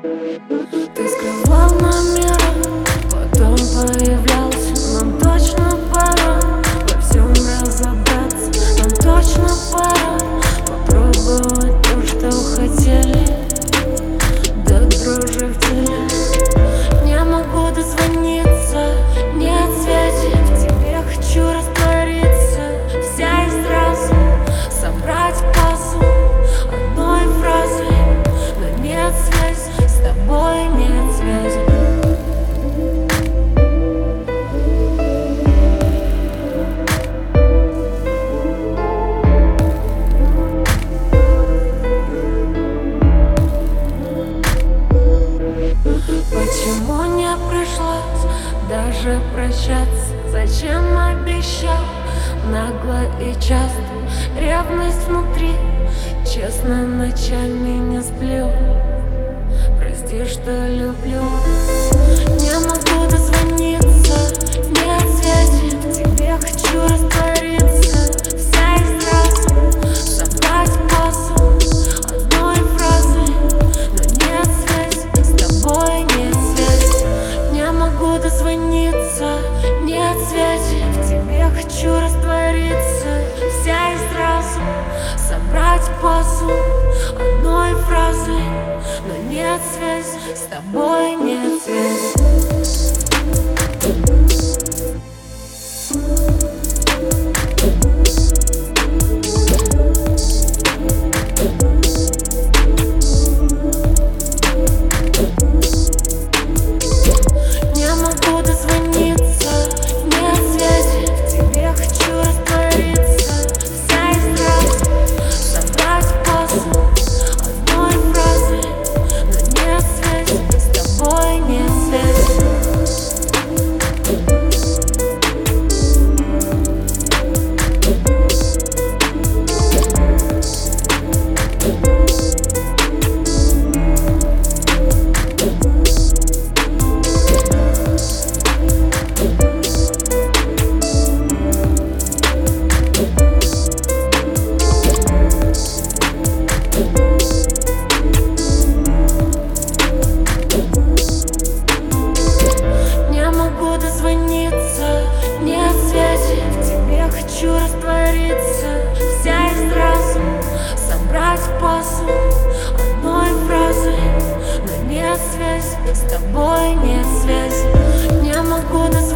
Ты скрывал номера, потом появлялся даже прощаться. Зачем обещал нагло и часто? Ревность внутри, честно ночами не сплю. Прости, что люблю дозвониться, нет связи К тебе хочу раствориться Вся из разума, собрать пазл Одной фразой, но нет связи С тобой пазл Одной фразой, но нет связи С тобой нет связи. Не могу дозвониться,